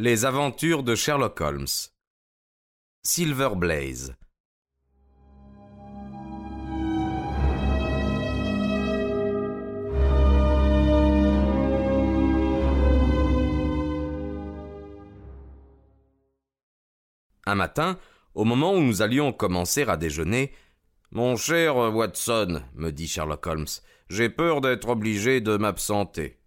Les aventures de Sherlock Holmes. Silver Blaze. Un matin, au moment où nous allions commencer à déjeuner, Mon cher Watson, me dit Sherlock Holmes, j'ai peur d'être obligé de m'absenter.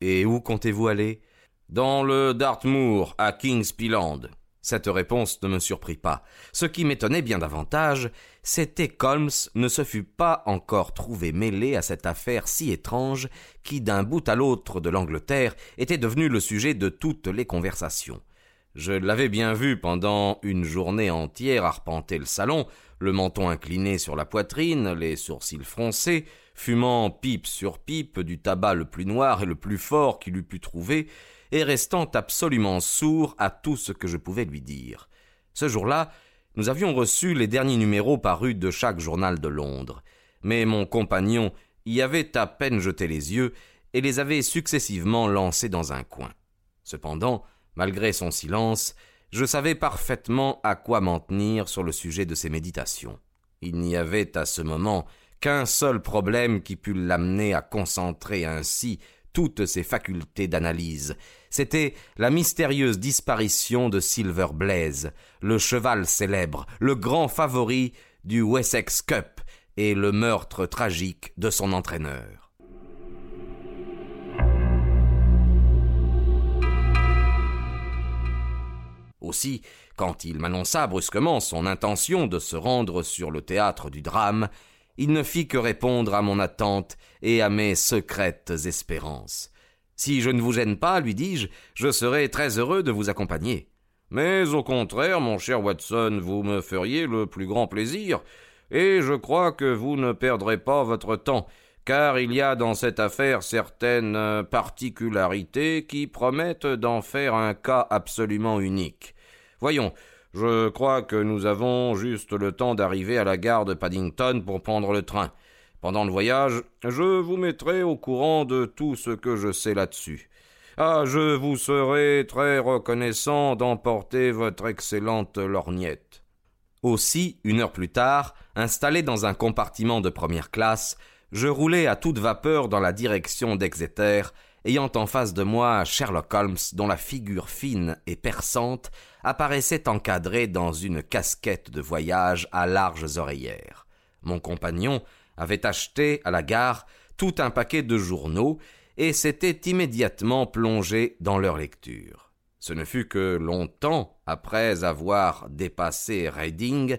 Et où comptez-vous aller? Dans le Dartmoor, à King's Pealand. Cette réponse ne me surprit pas. Ce qui m'étonnait bien davantage, c'était qu'Holmes ne se fût pas encore trouvé mêlé à cette affaire si étrange qui, d'un bout à l'autre de l'Angleterre, était devenue le sujet de toutes les conversations. Je l'avais bien vu pendant une journée entière arpenter le salon, le menton incliné sur la poitrine, les sourcils froncés, fumant pipe sur pipe du tabac le plus noir et le plus fort qu'il eût pu trouver, et restant absolument sourd à tout ce que je pouvais lui dire. Ce jour-là, nous avions reçu les derniers numéros parus de chaque journal de Londres, mais mon compagnon y avait à peine jeté les yeux et les avait successivement lancés dans un coin. Cependant, Malgré son silence, je savais parfaitement à quoi m'en tenir sur le sujet de ses méditations. Il n'y avait à ce moment qu'un seul problème qui pût l'amener à concentrer ainsi toutes ses facultés d'analyse. C'était la mystérieuse disparition de Silver Blaze, le cheval célèbre, le grand favori du Wessex Cup, et le meurtre tragique de son entraîneur. Aussi, quand il m'annonça brusquement son intention de se rendre sur le théâtre du drame, il ne fit que répondre à mon attente et à mes secrètes espérances. Si je ne vous gêne pas, lui dis-je, je serai très heureux de vous accompagner. Mais au contraire, mon cher Watson, vous me feriez le plus grand plaisir, et je crois que vous ne perdrez pas votre temps, car il y a dans cette affaire certaines particularités qui promettent d'en faire un cas absolument unique. Voyons, je crois que nous avons juste le temps d'arriver à la gare de Paddington pour prendre le train. Pendant le voyage, je vous mettrai au courant de tout ce que je sais là-dessus. Ah, je vous serai très reconnaissant d'emporter votre excellente lorgnette. Aussi, une heure plus tard, installé dans un compartiment de première classe, je roulais à toute vapeur dans la direction d'Exeter, ayant en face de moi Sherlock Holmes dont la figure fine et perçante apparaissait encadrée dans une casquette de voyage à larges oreillères. Mon compagnon avait acheté à la gare tout un paquet de journaux et s'était immédiatement plongé dans leur lecture. Ce ne fut que longtemps après avoir dépassé Reading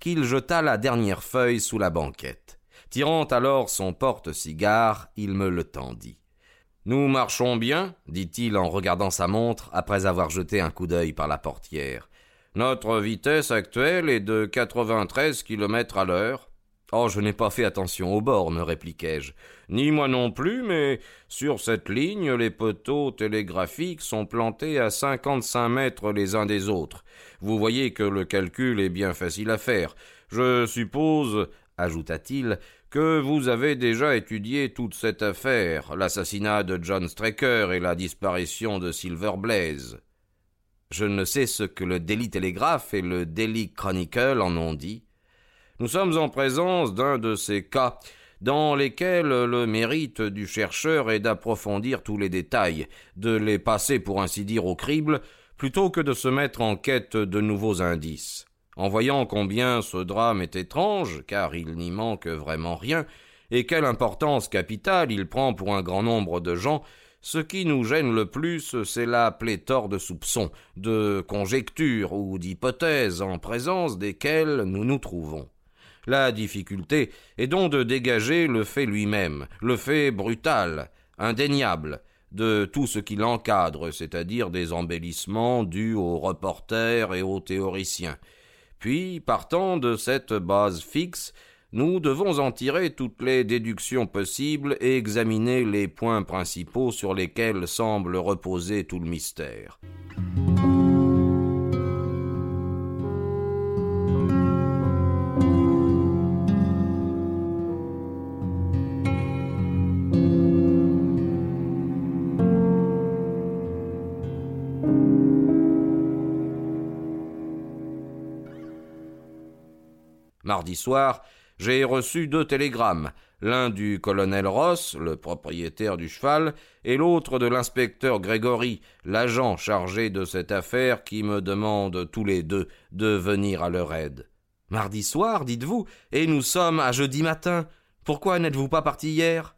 qu'il jeta la dernière feuille sous la banquette. Tirant alors son porte-cigare, il me le tendit. Nous marchons bien, dit-il en regardant sa montre après avoir jeté un coup d'œil par la portière. Notre vitesse actuelle est de quatre-vingt-treize kilomètres à l'heure. Oh, je n'ai pas fait attention aux bornes, répliquai-je. Ni moi non plus, mais sur cette ligne, les poteaux télégraphiques sont plantés à cinquante-cinq mètres les uns des autres. Vous voyez que le calcul est bien facile à faire. Je suppose, ajouta-t-il, que vous avez déjà étudié toute cette affaire, l'assassinat de John Straker et la disparition de Silver Blaze. Je ne sais ce que le Daily Telegraph et le Daily Chronicle en ont dit. Nous sommes en présence d'un de ces cas dans lesquels le mérite du chercheur est d'approfondir tous les détails, de les passer pour ainsi dire au crible, plutôt que de se mettre en quête de nouveaux indices. En voyant combien ce drame est étrange, car il n'y manque vraiment rien, et quelle importance capitale il prend pour un grand nombre de gens, ce qui nous gêne le plus, c'est la pléthore de soupçons, de conjectures ou d'hypothèses en présence desquelles nous nous trouvons. La difficulté est donc de dégager le fait lui-même, le fait brutal, indéniable, de tout ce qui l'encadre, c'est-à-dire des embellissements dus aux reporters et aux théoriciens, puis, partant de cette base fixe, nous devons en tirer toutes les déductions possibles et examiner les points principaux sur lesquels semble reposer tout le mystère. Mardi soir, j'ai reçu deux télégrammes, l'un du colonel Ross, le propriétaire du cheval, et l'autre de l'inspecteur Grégory, l'agent chargé de cette affaire, qui me demandent tous les deux de venir à leur aide. Mardi soir, dites-vous, et nous sommes à jeudi matin. Pourquoi n'êtes-vous pas parti hier?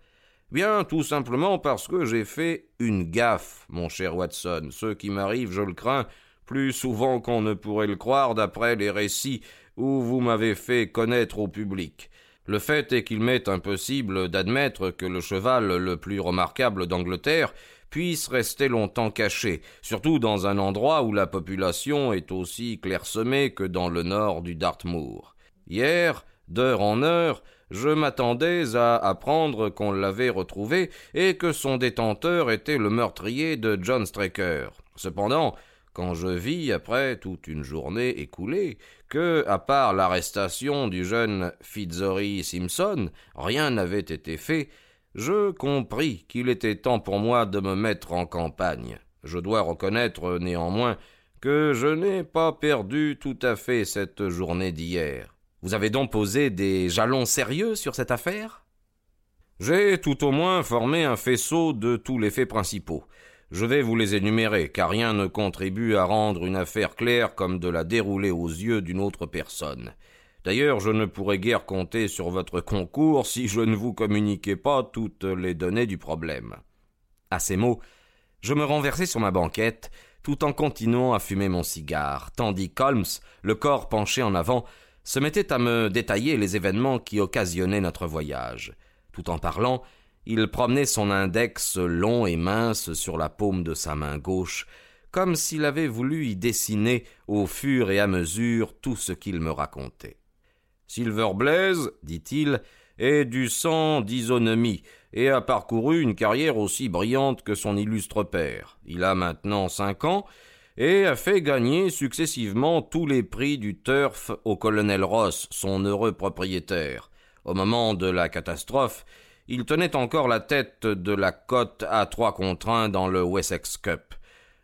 Bien, tout simplement parce que j'ai fait une gaffe, mon cher Watson, ce qui m'arrive, je le crains, plus souvent qu'on ne pourrait le croire d'après les récits où vous m'avez fait connaître au public. Le fait est qu'il m'est impossible d'admettre que le cheval le plus remarquable d'Angleterre puisse rester longtemps caché, surtout dans un endroit où la population est aussi clairsemée que dans le nord du Dartmoor. Hier, d'heure en heure, je m'attendais à apprendre qu'on l'avait retrouvé et que son détenteur était le meurtrier de John Straker. Cependant, quand je vis, après toute une journée écoulée, que, à part l'arrestation du jeune Fitzory Simpson, rien n'avait été fait, je compris qu'il était temps pour moi de me mettre en campagne. Je dois reconnaître néanmoins que je n'ai pas perdu tout à fait cette journée d'hier. Vous avez donc posé des jalons sérieux sur cette affaire? J'ai tout au moins formé un faisceau de tous les faits principaux. Je vais vous les énumérer, car rien ne contribue à rendre une affaire claire comme de la dérouler aux yeux d'une autre personne. D'ailleurs, je ne pourrais guère compter sur votre concours si je ne vous communiquais pas toutes les données du problème. À ces mots, je me renversai sur ma banquette, tout en continuant à fumer mon cigare, tandis qu'Holmes, le corps penché en avant, se mettait à me détailler les événements qui occasionnaient notre voyage. Tout en parlant, il promenait son index long et mince sur la paume de sa main gauche, comme s'il avait voulu y dessiner au fur et à mesure tout ce qu'il me racontait. Silver Blaze, dit-il, est du sang d'isonomie et a parcouru une carrière aussi brillante que son illustre père. Il a maintenant cinq ans et a fait gagner successivement tous les prix du turf au colonel Ross, son heureux propriétaire. Au moment de la catastrophe, il tenait encore la tête de la cote à trois contre un dans le Wessex Cup.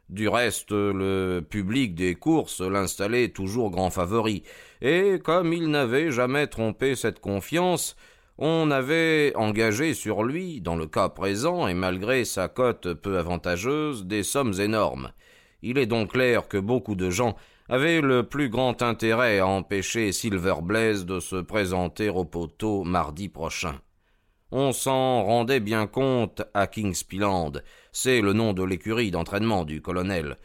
Du reste, le public des courses l'installait toujours grand favori, et comme il n'avait jamais trompé cette confiance, on avait engagé sur lui, dans le cas présent, et malgré sa cote peu avantageuse, des sommes énormes. Il est donc clair que beaucoup de gens avaient le plus grand intérêt à empêcher Silver Blaze de se présenter au poteau mardi prochain. On s'en rendait bien compte à Kingspilland, c'est le nom de l'écurie d'entraînement du colonel.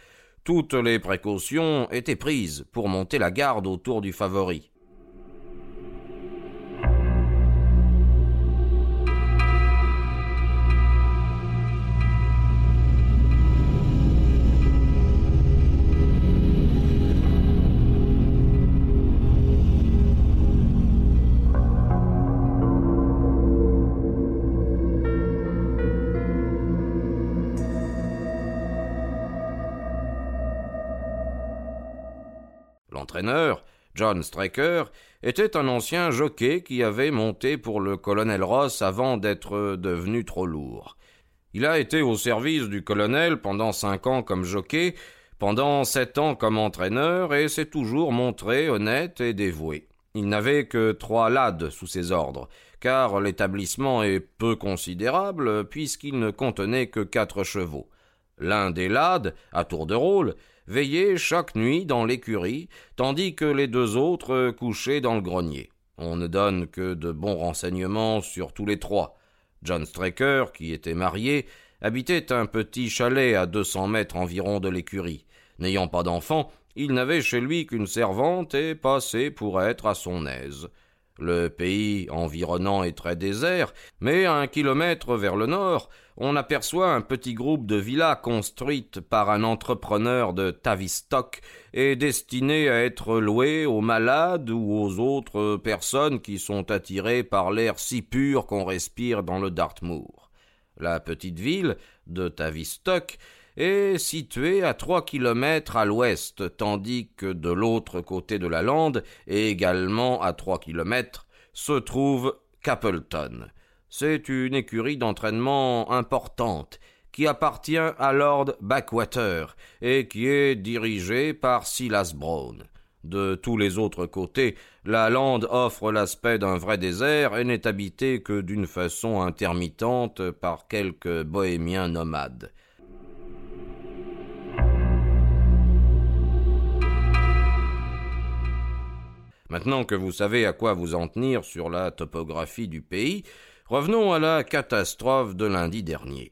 Toutes les précautions étaient prises pour monter la garde autour du favori. John Straker, était un ancien jockey qui avait monté pour le colonel Ross avant d'être devenu trop lourd. Il a été au service du colonel pendant cinq ans comme jockey, pendant sept ans comme entraîneur, et s'est toujours montré honnête et dévoué. Il n'avait que trois lads sous ses ordres, car l'établissement est peu considérable puisqu'il ne contenait que quatre chevaux. L'un des lads, à tour de rôle, veillaient chaque nuit dans l'écurie, tandis que les deux autres couchaient dans le grenier. On ne donne que de bons renseignements sur tous les trois. John Straker, qui était marié, habitait un petit chalet à deux cents mètres environ de l'écurie. N'ayant pas d'enfant, il n'avait chez lui qu'une servante et passait pour être à son aise. Le pays environnant est très désert, mais à un kilomètre vers le nord, on aperçoit un petit groupe de villas construites par un entrepreneur de Tavistock et destinées à être louées aux malades ou aux autres personnes qui sont attirées par l'air si pur qu'on respire dans le Dartmoor. La petite ville de Tavistock est situé à trois kilomètres à l'ouest, tandis que de l'autre côté de la lande, également à trois kilomètres, se trouve Capleton. C'est une écurie d'entraînement importante qui appartient à Lord Backwater et qui est dirigée par Silas Brown. De tous les autres côtés, la lande offre l'aspect d'un vrai désert et n'est habitée que d'une façon intermittente par quelques bohémiens nomades. Maintenant que vous savez à quoi vous en tenir sur la topographie du pays, revenons à la catastrophe de lundi dernier.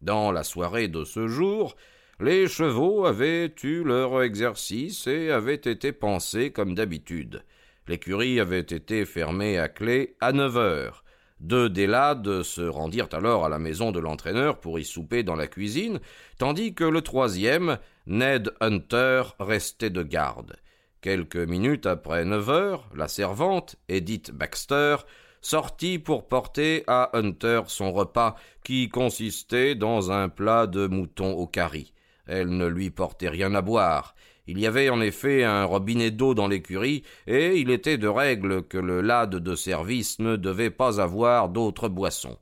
Dans la soirée de ce jour, les chevaux avaient eu leur exercice et avaient été pansés comme d'habitude. L'écurie avait été fermée à clé à neuf heures. Deux des lades se rendirent alors à la maison de l'entraîneur pour y souper dans la cuisine, tandis que le troisième, Ned Hunter, restait de garde. Quelques minutes après neuf heures, la servante, Edith Baxter, sortit pour porter à Hunter son repas, qui consistait dans un plat de mouton au curry. Elle ne lui portait rien à boire. Il y avait en effet un robinet d'eau dans l'écurie, et il était de règle que le lad de service ne devait pas avoir d'autre boisson.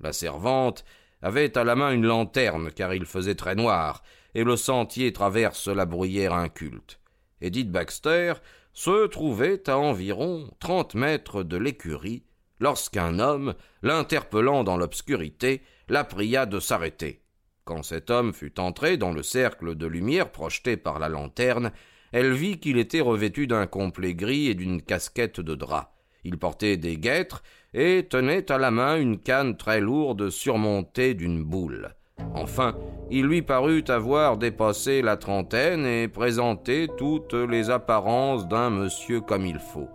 La servante avait à la main une lanterne, car il faisait très noir, et le sentier traverse la bruyère inculte. Edith Baxter se trouvait à environ trente mètres de l'écurie lorsqu'un homme, l'interpellant dans l'obscurité, la pria de s'arrêter. Quand cet homme fut entré dans le cercle de lumière projeté par la lanterne, elle vit qu'il était revêtu d'un complet gris et d'une casquette de drap. Il portait des guêtres et tenait à la main une canne très lourde surmontée d'une boule. Enfin, il lui parut avoir dépassé la trentaine et présenté toutes les apparences d'un monsieur comme il faut.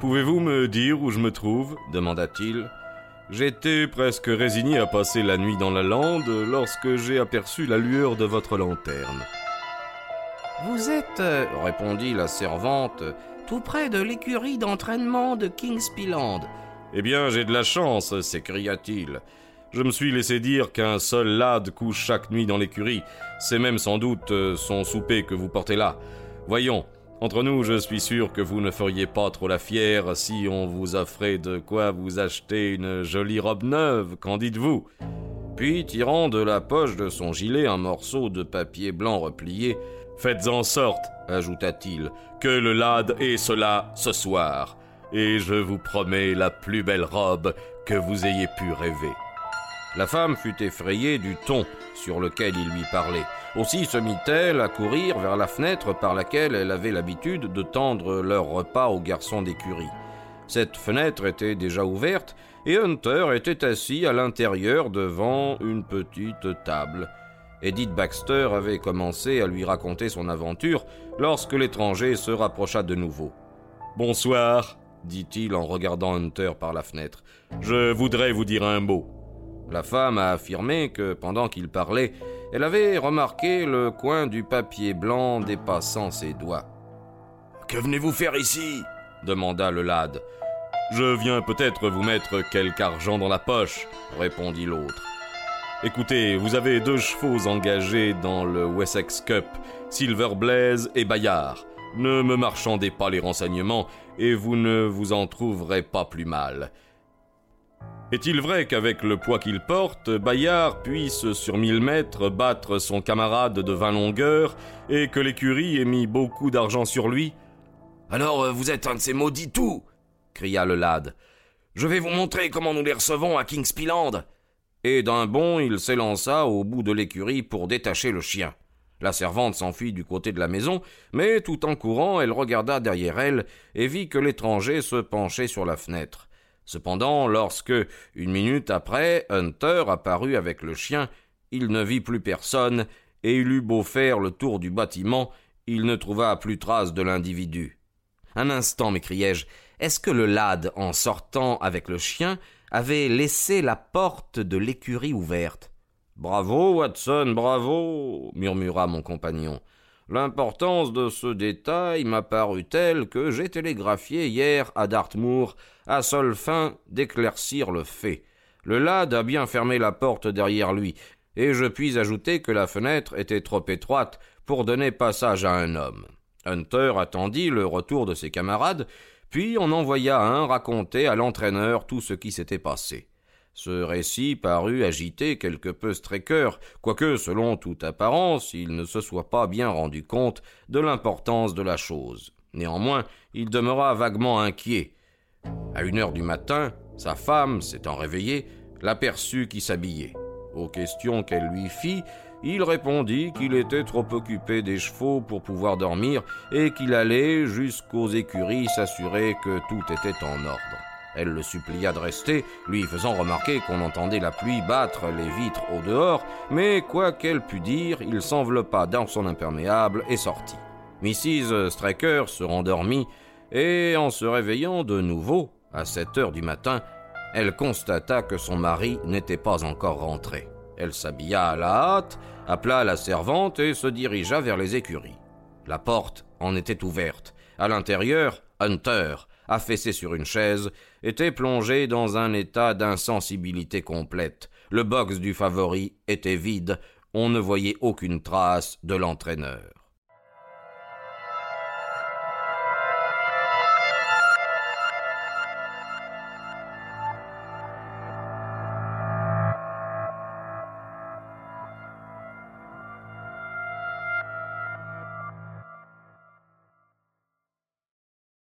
Pouvez-vous me dire où je me trouve demanda-t-il. J'étais presque résigné à passer la nuit dans la lande lorsque j'ai aperçu la lueur de votre lanterne. Vous êtes, euh, répondit la servante, tout près de l'écurie d'entraînement de Kingspeeland. Eh bien, j'ai de la chance, s'écria-t-il. Je me suis laissé dire qu'un seul lad couche chaque nuit dans l'écurie. C'est même sans doute euh, son souper que vous portez là. Voyons, entre nous, je suis sûr que vous ne feriez pas trop la fière si on vous offrait de quoi vous acheter une jolie robe neuve, qu'en dites-vous? Puis, tirant de la poche de son gilet un morceau de papier blanc replié, Faites en sorte, ajouta-t-il, que le lad ait cela ce soir, et je vous promets la plus belle robe que vous ayez pu rêver. La femme fut effrayée du ton sur lequel il lui parlait. Aussi se mit-elle à courir vers la fenêtre par laquelle elle avait l'habitude de tendre leur repas aux garçons d'écurie. Cette fenêtre était déjà ouverte, et Hunter était assis à l'intérieur devant une petite table. Edith Baxter avait commencé à lui raconter son aventure lorsque l'étranger se rapprocha de nouveau. Bonsoir, dit-il en regardant Hunter par la fenêtre. Je voudrais vous dire un mot. La femme a affirmé que, pendant qu'il parlait, elle avait remarqué le coin du papier blanc dépassant ses doigts. Que venez-vous faire ici? demanda le lad. Je viens peut-être vous mettre quelque argent dans la poche, répondit l'autre. Écoutez, vous avez deux chevaux engagés dans le Wessex Cup, Silver Blaze et Bayard. Ne me marchandez pas les renseignements, et vous ne vous en trouverez pas plus mal. Est-il vrai qu'avec le poids qu'il porte, Bayard puisse sur mille mètres battre son camarade de vingt longueurs et que l'écurie ait mis beaucoup d'argent sur lui? Alors euh, vous êtes un de ces maudits tout cria le lad. Je vais vous montrer comment nous les recevons à Kingspeeland. Et d'un bond, il s'élança au bout de l'écurie pour détacher le chien. La servante s'enfuit du côté de la maison, mais tout en courant, elle regarda derrière elle et vit que l'étranger se penchait sur la fenêtre. Cependant, lorsque, une minute après, Hunter apparut avec le chien, il ne vit plus personne, et il eut beau faire le tour du bâtiment, il ne trouva plus trace de l'individu. Un instant, m'écriai-je, est-ce que le lad, en sortant avec le chien, avait laissé la porte de l'écurie ouverte? Bravo, Watson, bravo murmura mon compagnon. L'importance de ce détail m'a paru telle que j'ai télégraphié hier à Dartmoor à seule fin d'éclaircir le fait. Le lad a bien fermé la porte derrière lui, et je puis ajouter que la fenêtre était trop étroite pour donner passage à un homme. Hunter attendit le retour de ses camarades, puis en envoya un raconter à l'entraîneur tout ce qui s'était passé. Ce récit parut agiter quelque peu Straker, quoique, selon toute apparence, il ne se soit pas bien rendu compte de l'importance de la chose. Néanmoins, il demeura vaguement inquiet. À une heure du matin, sa femme, s'étant réveillée, l'aperçut qui s'habillait. Aux questions qu'elle lui fit, il répondit qu'il était trop occupé des chevaux pour pouvoir dormir et qu'il allait jusqu'aux écuries s'assurer que tout était en ordre. Elle le supplia de rester, lui faisant remarquer qu'on entendait la pluie battre les vitres au dehors, mais quoi qu'elle pût dire, il s'enveloppa dans son imperméable et sortit. Mrs. Straker se rendormit, et en se réveillant de nouveau, à sept heures du matin, elle constata que son mari n'était pas encore rentré. Elle s'habilla à la hâte, appela la servante et se dirigea vers les écuries. La porte en était ouverte. À l'intérieur, Hunter, affaissé sur une chaise, était plongé dans un état d'insensibilité complète. Le box du favori était vide, on ne voyait aucune trace de l'entraîneur.